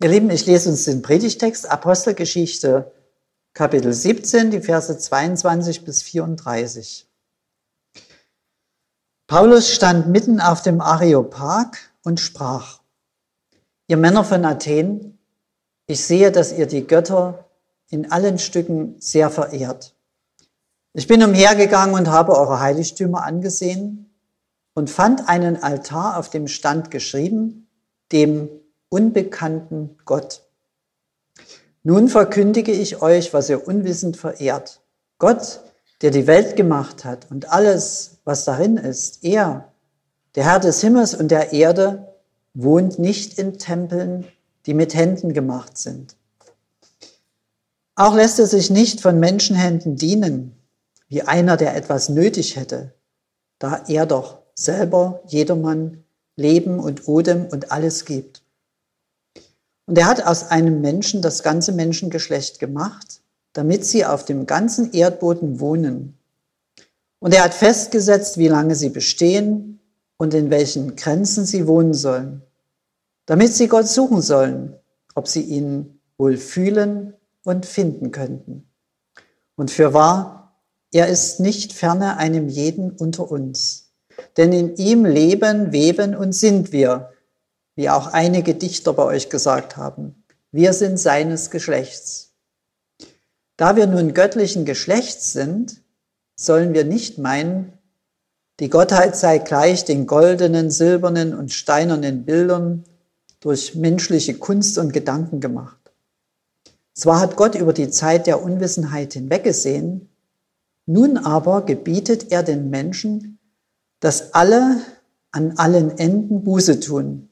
Ihr Lieben, ich lese uns den Predigtext Apostelgeschichte Kapitel 17, die Verse 22 bis 34. Paulus stand mitten auf dem Areopag und sprach, ihr Männer von Athen, ich sehe, dass ihr die Götter in allen Stücken sehr verehrt. Ich bin umhergegangen und habe eure Heiligtümer angesehen und fand einen Altar, auf dem stand geschrieben, dem unbekannten Gott. Nun verkündige ich euch, was ihr unwissend verehrt. Gott, der die Welt gemacht hat und alles, was darin ist, er, der Herr des Himmels und der Erde, wohnt nicht in Tempeln, die mit Händen gemacht sind. Auch lässt er sich nicht von Menschenhänden dienen, wie einer, der etwas nötig hätte, da er doch selber jedermann Leben und Odem und alles gibt. Und er hat aus einem Menschen das ganze Menschengeschlecht gemacht, damit sie auf dem ganzen Erdboden wohnen. Und er hat festgesetzt, wie lange sie bestehen und in welchen Grenzen sie wohnen sollen, damit sie Gott suchen sollen, ob sie ihn wohl fühlen und finden könnten. Und für wahr, er ist nicht ferne einem jeden unter uns. Denn in ihm leben, weben und sind wir, wie auch einige Dichter bei euch gesagt haben. Wir sind seines Geschlechts. Da wir nun göttlichen Geschlechts sind, sollen wir nicht meinen, die Gottheit sei gleich den goldenen, silbernen und steinernen Bildern durch menschliche Kunst und Gedanken gemacht. Zwar hat Gott über die Zeit der Unwissenheit hinweggesehen, nun aber gebietet er den Menschen, dass alle an allen Enden Buße tun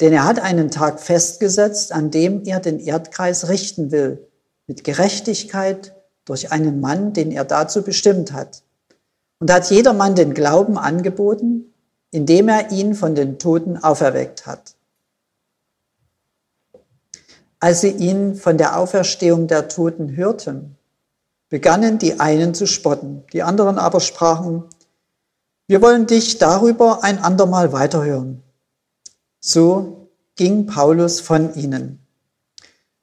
denn er hat einen Tag festgesetzt, an dem er den Erdkreis richten will, mit Gerechtigkeit durch einen Mann, den er dazu bestimmt hat. Und hat jedermann den Glauben angeboten, indem er ihn von den Toten auferweckt hat. Als sie ihn von der Auferstehung der Toten hörten, begannen die einen zu spotten, die anderen aber sprachen, wir wollen dich darüber ein andermal weiterhören. So ging Paulus von ihnen.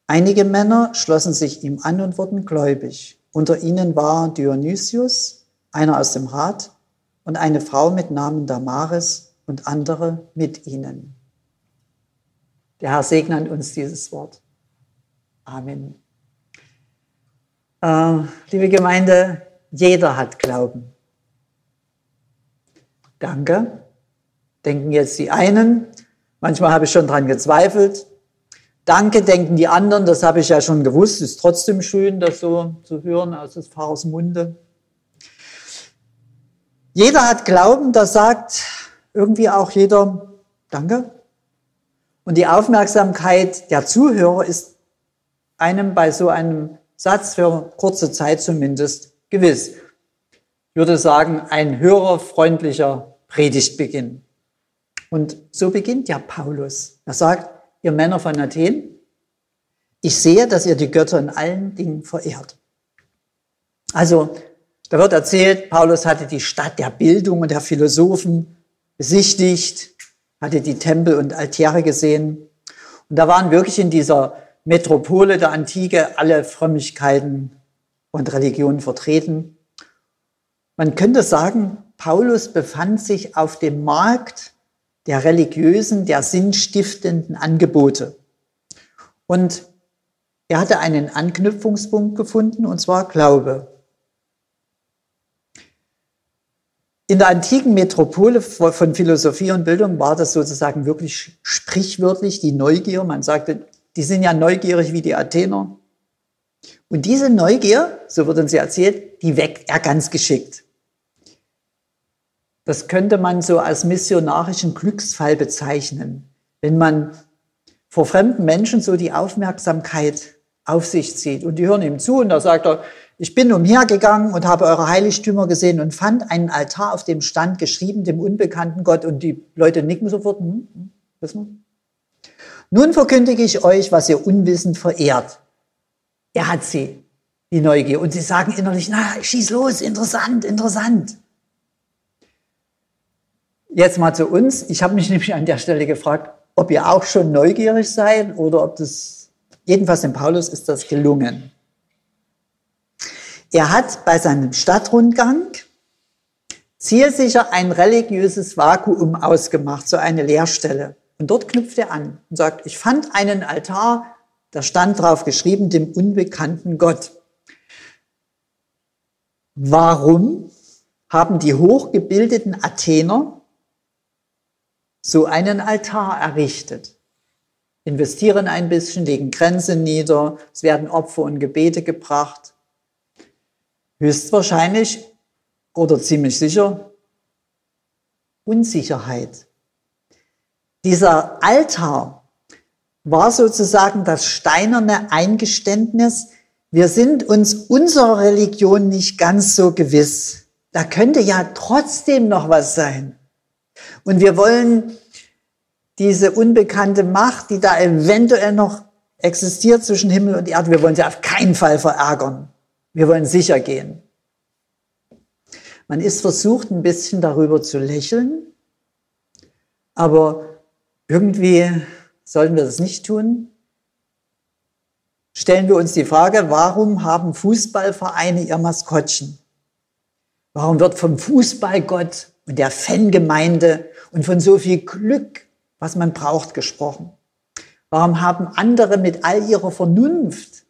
Einige Männer schlossen sich ihm an und wurden gläubig. Unter ihnen war Dionysius, einer aus dem Rat, und eine Frau mit Namen Damaris und andere mit ihnen. Der Herr segne uns dieses Wort. Amen. Äh, liebe Gemeinde, jeder hat Glauben. Danke. Denken jetzt die einen, Manchmal habe ich schon dran gezweifelt. Danke, denken die anderen, das habe ich ja schon gewusst. Ist trotzdem schön, das so zu hören aus des Pfarrers Munde. Jeder hat Glauben, da sagt irgendwie auch jeder Danke. Und die Aufmerksamkeit der Zuhörer ist einem bei so einem Satz für kurze Zeit zumindest gewiss. Ich würde sagen, ein hörerfreundlicher Predigtbeginn. Und so beginnt ja Paulus. Er sagt, ihr Männer von Athen, ich sehe, dass ihr die Götter in allen Dingen verehrt. Also, da wird erzählt, Paulus hatte die Stadt der Bildung und der Philosophen besichtigt, hatte die Tempel und Altäre gesehen. Und da waren wirklich in dieser Metropole der Antike alle Frömmigkeiten und Religionen vertreten. Man könnte sagen, Paulus befand sich auf dem Markt der religiösen, der sinnstiftenden Angebote. Und er hatte einen Anknüpfungspunkt gefunden, und zwar Glaube. In der antiken Metropole von Philosophie und Bildung war das sozusagen wirklich sprichwörtlich die Neugier. Man sagte, die sind ja neugierig wie die Athener. Und diese Neugier, so wird uns erzählt, die weckt er ganz geschickt. Das könnte man so als missionarischen Glücksfall bezeichnen, wenn man vor fremden Menschen so die Aufmerksamkeit auf sich zieht. Und die hören ihm zu und da sagt er, ich bin umhergegangen und habe eure Heiligtümer gesehen und fand einen Altar, auf dem stand geschrieben, dem unbekannten Gott. Und die Leute nicken sofort, hm, hm, wissen wir? Nun verkündige ich euch, was ihr unwissend verehrt. Er hat sie, die Neugier. Und sie sagen innerlich, na, schieß los, interessant, interessant. Jetzt mal zu uns. Ich habe mich nämlich an der Stelle gefragt, ob ihr auch schon neugierig seid oder ob das, jedenfalls dem Paulus ist das gelungen. Er hat bei seinem Stadtrundgang zielsicher ein religiöses Vakuum ausgemacht, so eine Leerstelle. Und dort knüpft er an und sagt, ich fand einen Altar, da stand drauf geschrieben, dem unbekannten Gott. Warum haben die hochgebildeten Athener so einen Altar errichtet? Investieren ein bisschen, legen Grenzen nieder, es werden Opfer und Gebete gebracht. Höchstwahrscheinlich oder ziemlich sicher Unsicherheit. Dieser Altar war sozusagen das steinerne Eingeständnis, wir sind uns unserer Religion nicht ganz so gewiss. Da könnte ja trotzdem noch was sein. Und wir wollen diese unbekannte Macht, die da eventuell noch existiert zwischen Himmel und Erde, wir wollen sie auf keinen Fall verärgern. Wir wollen sicher gehen. Man ist versucht, ein bisschen darüber zu lächeln, aber irgendwie sollten wir das nicht tun. Stellen wir uns die Frage, warum haben Fußballvereine ihr Maskottchen? Warum wird vom Fußballgott und der Fangemeinde und von so viel Glück, was man braucht, gesprochen? Warum haben andere mit all ihrer Vernunft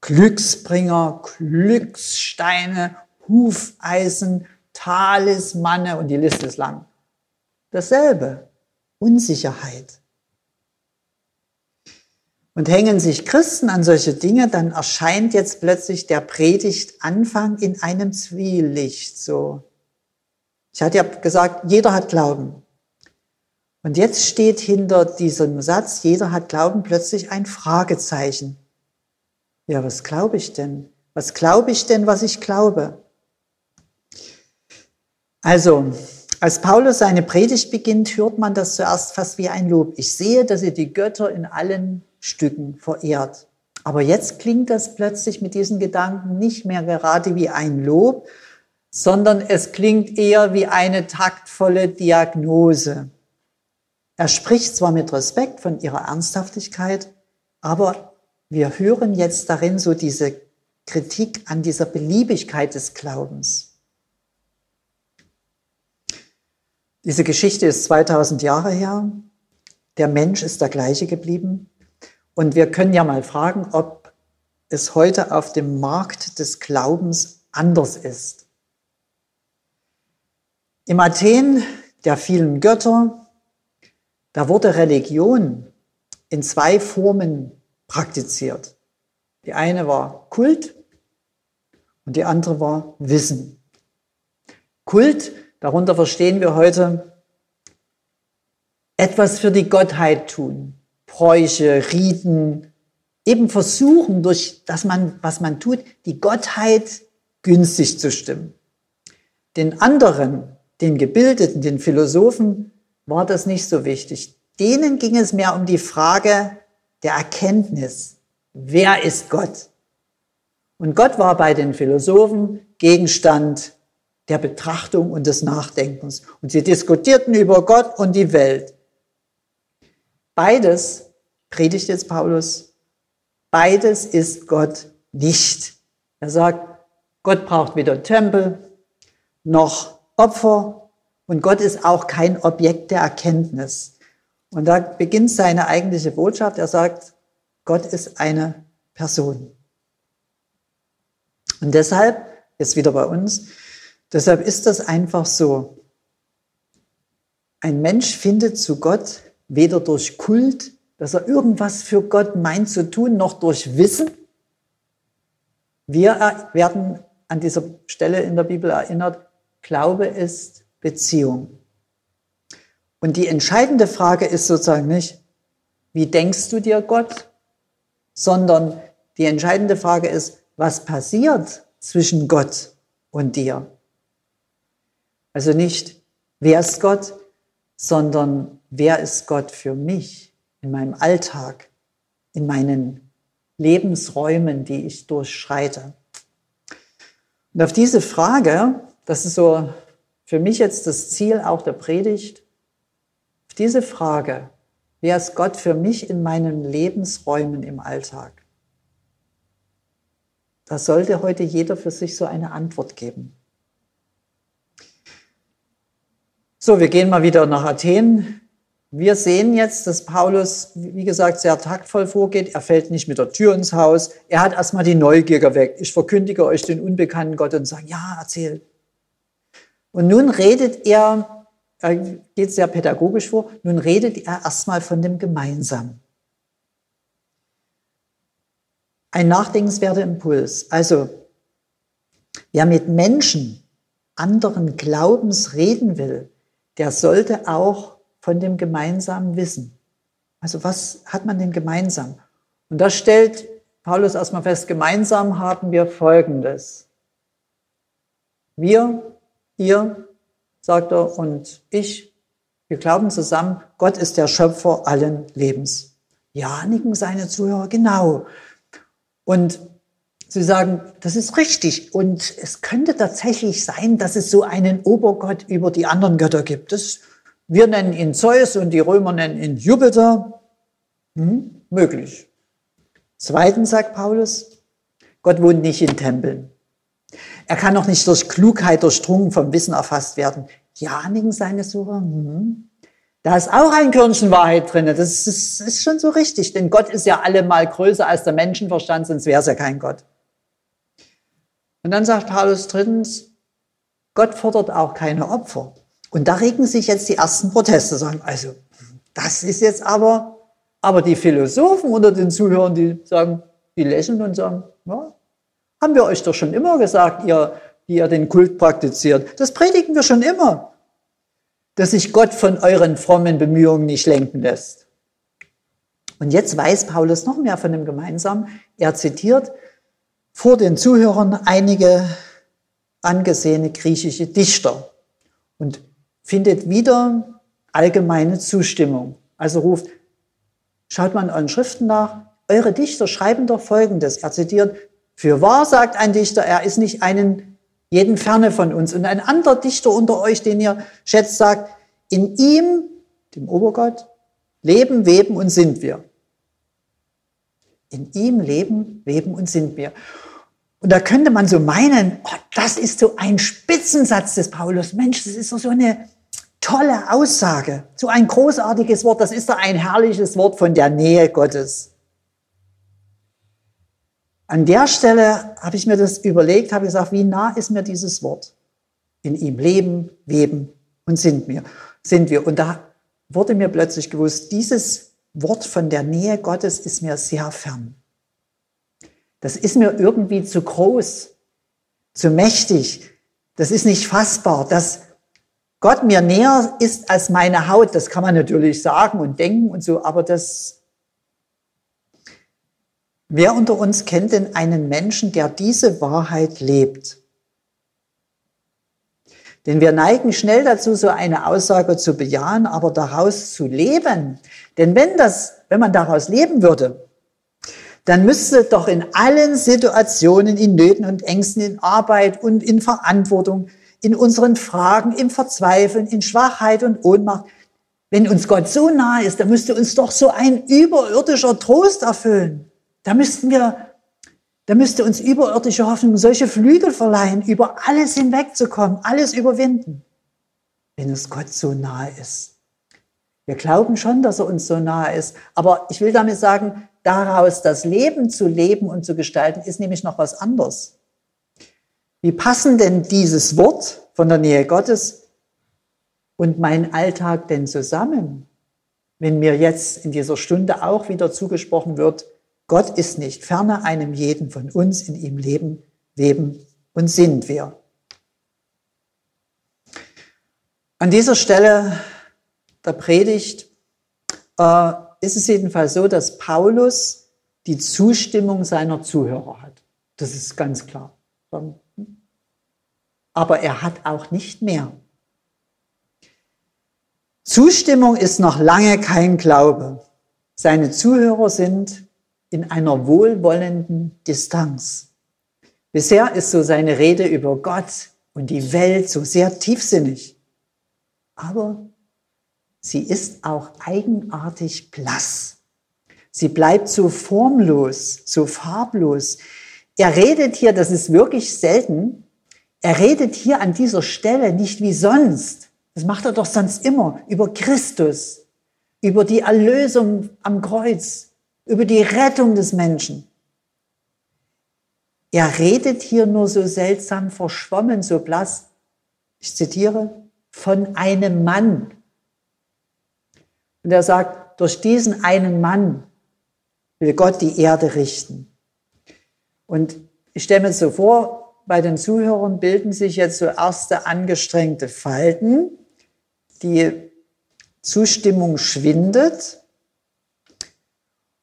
Glücksbringer, Glückssteine, Hufeisen, Talismanne und die Liste ist lang? Dasselbe. Unsicherheit. Und hängen sich Christen an solche Dinge, dann erscheint jetzt plötzlich der Predigtanfang in einem Zwielicht, so. Ich hatte ja gesagt, jeder hat Glauben. Und jetzt steht hinter diesem Satz, jeder hat Glauben, plötzlich ein Fragezeichen. Ja, was glaube ich denn? Was glaube ich denn, was ich glaube? Also, als Paulus seine Predigt beginnt, hört man das zuerst fast wie ein Lob. Ich sehe, dass ihr die Götter in allen Stücken verehrt. Aber jetzt klingt das plötzlich mit diesen Gedanken nicht mehr gerade wie ein Lob, sondern es klingt eher wie eine taktvolle Diagnose. Er spricht zwar mit Respekt von ihrer Ernsthaftigkeit, aber wir hören jetzt darin so diese Kritik an dieser Beliebigkeit des Glaubens. Diese Geschichte ist 2000 Jahre her. Der Mensch ist der gleiche geblieben. Und wir können ja mal fragen, ob es heute auf dem Markt des Glaubens anders ist. Im Athen der vielen Götter, da wurde Religion in zwei Formen praktiziert. Die eine war Kult und die andere war Wissen. Kult Darunter verstehen wir heute etwas für die Gottheit tun. Bräuche, Riten, eben versuchen, durch das man, was man tut, die Gottheit günstig zu stimmen. Den anderen, den Gebildeten, den Philosophen, war das nicht so wichtig. Denen ging es mehr um die Frage der Erkenntnis. Wer ist Gott? Und Gott war bei den Philosophen Gegenstand der Betrachtung und des Nachdenkens. Und sie diskutierten über Gott und die Welt. Beides, predigt jetzt Paulus, beides ist Gott nicht. Er sagt, Gott braucht weder Tempel noch Opfer und Gott ist auch kein Objekt der Erkenntnis. Und da beginnt seine eigentliche Botschaft. Er sagt, Gott ist eine Person. Und deshalb, jetzt wieder bei uns, Deshalb ist das einfach so. Ein Mensch findet zu Gott weder durch Kult, dass er irgendwas für Gott meint zu tun, noch durch Wissen. Wir werden an dieser Stelle in der Bibel erinnert, Glaube ist Beziehung. Und die entscheidende Frage ist sozusagen nicht, wie denkst du dir Gott, sondern die entscheidende Frage ist, was passiert zwischen Gott und dir? Also nicht, wer ist Gott, sondern wer ist Gott für mich in meinem Alltag, in meinen Lebensräumen, die ich durchschreite. Und auf diese Frage, das ist so für mich jetzt das Ziel auch der Predigt, diese Frage Wer ist Gott für mich in meinen Lebensräumen im Alltag? Da sollte heute jeder für sich so eine Antwort geben. So, wir gehen mal wieder nach Athen. Wir sehen jetzt, dass Paulus, wie gesagt, sehr taktvoll vorgeht. Er fällt nicht mit der Tür ins Haus. Er hat erstmal die Neugier geweckt. Ich verkündige euch den unbekannten Gott und sage, ja, erzähl. Und nun redet er, er geht sehr pädagogisch vor, nun redet er erstmal von dem Gemeinsamen. Ein nachdenkenswerter Impuls. Also, wer mit Menschen anderen Glaubens reden will, der sollte auch von dem Gemeinsamen wissen. Also was hat man denn gemeinsam? Und da stellt Paulus erstmal fest, gemeinsam haben wir Folgendes. Wir, ihr, sagt er, und ich, wir glauben zusammen, Gott ist der Schöpfer allen Lebens. Ja, nicken seine Zuhörer, genau. Und sie sagen, das ist richtig. Und es könnte tatsächlich sein, dass es so einen Obergott über die anderen Götter gibt. Das, wir nennen ihn Zeus und die Römer nennen ihn Jupiter. Hm, möglich. Zweitens sagt Paulus, Gott wohnt nicht in Tempeln. Er kann auch nicht durch Klugheit durchdrungen vom Wissen erfasst werden. Ja, nicken seine Sucher. Hm. Da ist auch ein Körnchen Wahrheit drin. Das ist, das ist schon so richtig, denn Gott ist ja allemal größer als der Menschenverstand, sonst wäre es ja kein Gott. Und dann sagt Paulus drittens, Gott fordert auch keine Opfer. Und da regen sich jetzt die ersten Proteste, sagen, also, das ist jetzt aber, aber die Philosophen unter den Zuhörern, die sagen, die lächeln und sagen, ja, haben wir euch doch schon immer gesagt, ihr, die ihr den Kult praktiziert. Das predigen wir schon immer dass sich Gott von euren frommen Bemühungen nicht lenken lässt. Und jetzt weiß Paulus noch mehr von dem Gemeinsamen. Er zitiert vor den Zuhörern einige angesehene griechische Dichter und findet wieder allgemeine Zustimmung. Also ruft, schaut man euren Schriften nach, eure Dichter schreiben doch Folgendes. Er zitiert, für wahr sagt ein Dichter, er ist nicht einen jeden ferne von uns. Und ein anderer Dichter unter euch, den ihr schätzt, sagt, in ihm, dem Obergott, leben, weben und sind wir. In ihm leben, weben und sind wir. Und da könnte man so meinen, oh, das ist so ein Spitzensatz des Paulus. Mensch, das ist doch so eine tolle Aussage, so ein großartiges Wort. Das ist doch ein herrliches Wort von der Nähe Gottes. An der Stelle habe ich mir das überlegt, habe gesagt, wie nah ist mir dieses Wort? In ihm leben, weben und sind wir. Sind wir. Und da wurde mir plötzlich gewusst, dieses Wort von der Nähe Gottes ist mir sehr fern. Das ist mir irgendwie zu groß, zu mächtig. Das ist nicht fassbar. Dass Gott mir näher ist als meine Haut, das kann man natürlich sagen und denken und so, aber das Wer unter uns kennt denn einen Menschen, der diese Wahrheit lebt? Denn wir neigen schnell dazu, so eine Aussage zu bejahen, aber daraus zu leben. Denn wenn das, wenn man daraus leben würde, dann müsste doch in allen Situationen, in Nöten und Ängsten, in Arbeit und in Verantwortung, in unseren Fragen, im Verzweifeln, in Schwachheit und Ohnmacht, wenn uns Gott so nahe ist, dann müsste uns doch so ein überirdischer Trost erfüllen. Da müssten wir, da müsste uns überirdische Hoffnung solche Flügel verleihen, über alles hinwegzukommen, alles überwinden, wenn es Gott so nahe ist. Wir glauben schon, dass er uns so nahe ist, aber ich will damit sagen, daraus das Leben zu leben und zu gestalten, ist nämlich noch was anderes. Wie passen denn dieses Wort von der Nähe Gottes und mein Alltag denn zusammen, wenn mir jetzt in dieser Stunde auch wieder zugesprochen wird, Gott ist nicht ferner einem jeden von uns, in ihm leben, leben und sind wir. An dieser Stelle der Predigt äh, ist es jedenfalls so, dass Paulus die Zustimmung seiner Zuhörer hat. Das ist ganz klar. Aber er hat auch nicht mehr. Zustimmung ist noch lange kein Glaube. Seine Zuhörer sind in einer wohlwollenden Distanz. Bisher ist so seine Rede über Gott und die Welt so sehr tiefsinnig. Aber sie ist auch eigenartig blass. Sie bleibt so formlos, so farblos. Er redet hier, das ist wirklich selten, er redet hier an dieser Stelle nicht wie sonst. Das macht er doch sonst immer über Christus, über die Erlösung am Kreuz, über die Rettung des Menschen. Er redet hier nur so seltsam verschwommen, so blass. Ich zitiere, von einem Mann. Und er sagt, durch diesen einen Mann will Gott die Erde richten. Und ich stelle mir so vor, bei den Zuhörern bilden sich jetzt so erste angestrengte Falten. Die Zustimmung schwindet.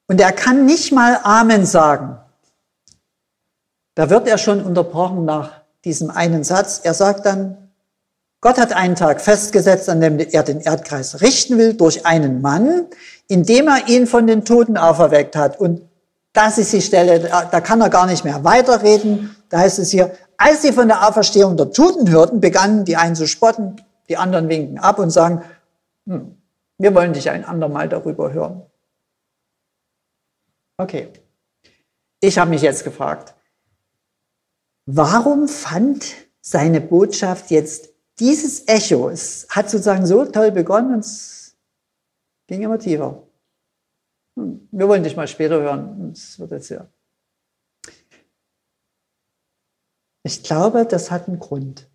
Und er kann nicht mal Amen sagen. Da wird er schon unterbrochen nach diesem einen Satz. Er sagt dann, Gott hat einen Tag festgesetzt, an dem er den Erdkreis richten will durch einen Mann, indem er ihn von den Toten auferweckt hat. Und das ist die Stelle, da kann er gar nicht mehr weiterreden. Da heißt es hier, als sie von der Auferstehung der Toten hörten, begannen die einen zu spotten, die anderen winken ab und sagen, hm, wir wollen dich ein andermal darüber hören. Okay. Ich habe mich jetzt gefragt, warum fand seine Botschaft jetzt dieses Echo, es hat sozusagen so toll begonnen und es ging immer tiefer. Hm, wir wollen dich mal später hören. Es wird jetzt ja. Ich glaube, das hat einen Grund.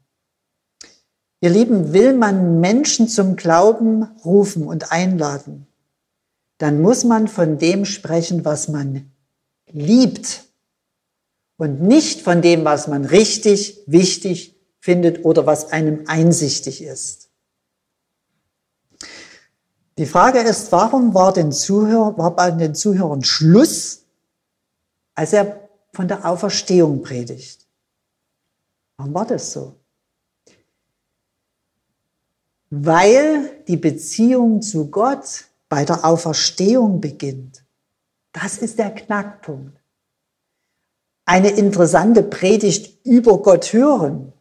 Ihr Lieben, will man Menschen zum Glauben rufen und einladen, dann muss man von dem sprechen, was man liebt und nicht von dem, was man richtig, wichtig, findet oder was einem einsichtig ist. Die Frage ist, warum war, den Zuhör, war bei den Zuhörern Schluss, als er von der Auferstehung predigt? Warum war das so? Weil die Beziehung zu Gott bei der Auferstehung beginnt. Das ist der Knackpunkt. Eine interessante Predigt über Gott hören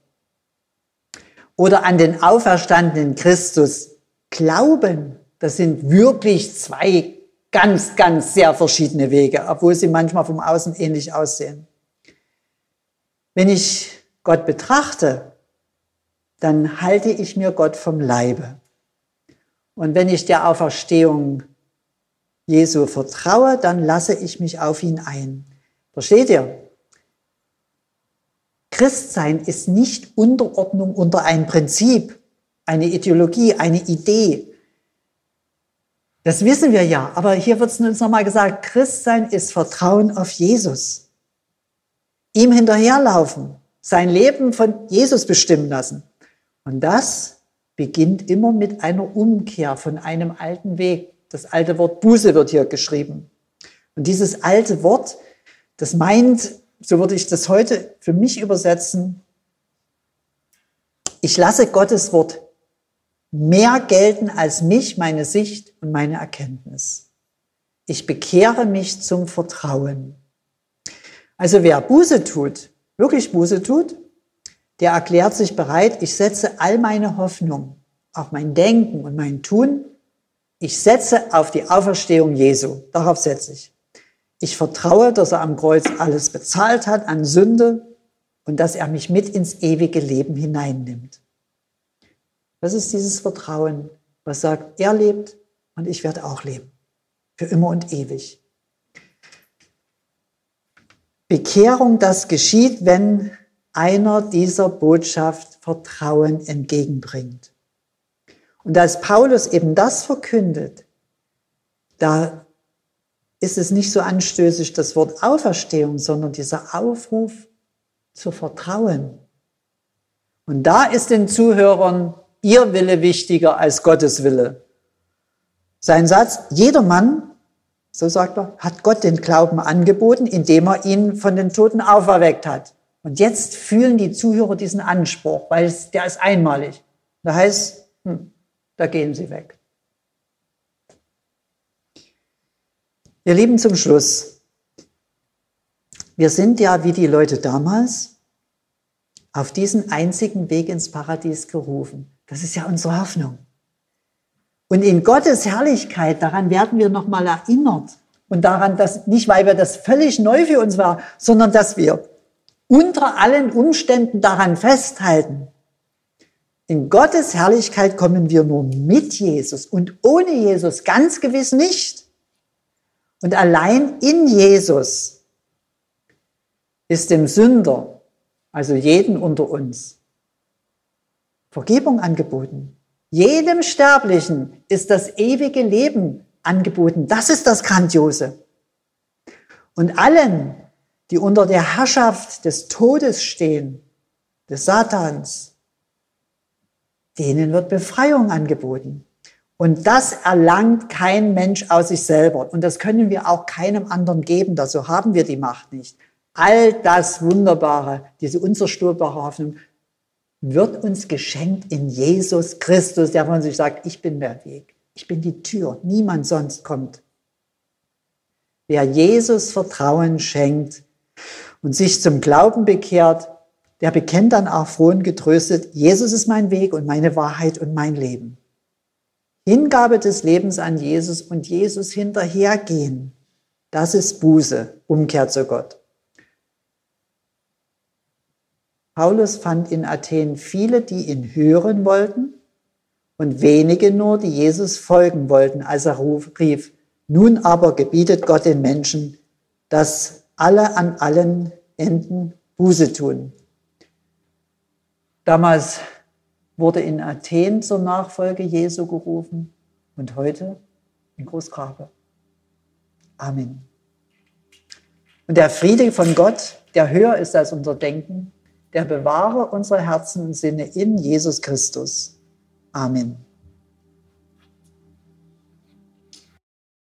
oder an den auferstandenen Christus glauben, das sind wirklich zwei ganz, ganz sehr verschiedene Wege, obwohl sie manchmal vom Außen ähnlich aussehen. Wenn ich Gott betrachte, dann halte ich mir Gott vom Leibe. Und wenn ich der Auferstehung Jesu vertraue, dann lasse ich mich auf ihn ein. Versteht ihr? Christsein ist nicht Unterordnung unter ein Prinzip, eine Ideologie, eine Idee. Das wissen wir ja, aber hier wird es uns nochmal gesagt, Christsein ist Vertrauen auf Jesus. Ihm hinterherlaufen, sein Leben von Jesus bestimmen lassen. Und das beginnt immer mit einer Umkehr von einem alten Weg. Das alte Wort Buße wird hier geschrieben. Und dieses alte Wort, das meint so würde ich das heute für mich übersetzen, ich lasse Gottes Wort mehr gelten als mich, meine Sicht und meine Erkenntnis. Ich bekehre mich zum Vertrauen. Also wer Buße tut, wirklich Buße tut, der erklärt sich bereit, ich setze all meine Hoffnung, auch mein Denken und mein Tun, ich setze auf die Auferstehung Jesu. Darauf setze ich. Ich vertraue, dass er am Kreuz alles bezahlt hat an Sünde und dass er mich mit ins ewige Leben hineinnimmt. Das ist dieses Vertrauen, was sagt, er lebt und ich werde auch leben. Für immer und ewig. Bekehrung, das geschieht, wenn einer dieser Botschaft Vertrauen entgegenbringt. Und als Paulus eben das verkündet, da ist es nicht so anstößig das Wort Auferstehung, sondern dieser Aufruf zu vertrauen. Und da ist den Zuhörern ihr Wille wichtiger als Gottes Wille. Sein Satz, jeder Mann, so sagt er, hat Gott den Glauben angeboten, indem er ihn von den Toten auferweckt hat. Und jetzt fühlen die Zuhörer diesen Anspruch, weil es, der ist einmalig. Da heißt, hm, da gehen sie weg. Ihr Lieben, zum Schluss. Wir sind ja wie die Leute damals auf diesen einzigen Weg ins Paradies gerufen. Das ist ja unsere Hoffnung. Und in Gottes Herrlichkeit, daran werden wir nochmal erinnert. Und daran, dass nicht, weil wir das völlig neu für uns war, sondern dass wir unter allen Umständen daran festhalten. In Gottes Herrlichkeit kommen wir nur mit Jesus und ohne Jesus ganz gewiss nicht. Und allein in Jesus ist dem Sünder, also jeden unter uns, Vergebung angeboten. Jedem Sterblichen ist das ewige Leben angeboten. Das ist das Grandiose. Und allen, die unter der Herrschaft des Todes stehen, des Satans, denen wird Befreiung angeboten. Und das erlangt kein Mensch aus sich selber. Und das können wir auch keinem anderen geben. Dazu haben wir die Macht nicht. All das Wunderbare, diese unzerstörbare Hoffnung, wird uns geschenkt in Jesus Christus, der von sich sagt, ich bin der Weg, ich bin die Tür, niemand sonst kommt. Wer Jesus Vertrauen schenkt und sich zum Glauben bekehrt, der bekennt dann auch froh und getröstet, Jesus ist mein Weg und meine Wahrheit und mein Leben. Hingabe des Lebens an Jesus und Jesus hinterhergehen, das ist Buße, Umkehr zu Gott. Paulus fand in Athen viele, die ihn hören wollten und wenige nur, die Jesus folgen wollten, als er rief, nun aber gebietet Gott den Menschen, dass alle an allen Enden Buße tun. Damals wurde in Athen zur Nachfolge Jesu gerufen und heute in Großgrabe. Amen. Und der Friede von Gott, der höher ist als unser Denken, der bewahre unsere Herzen und Sinne in Jesus Christus. Amen.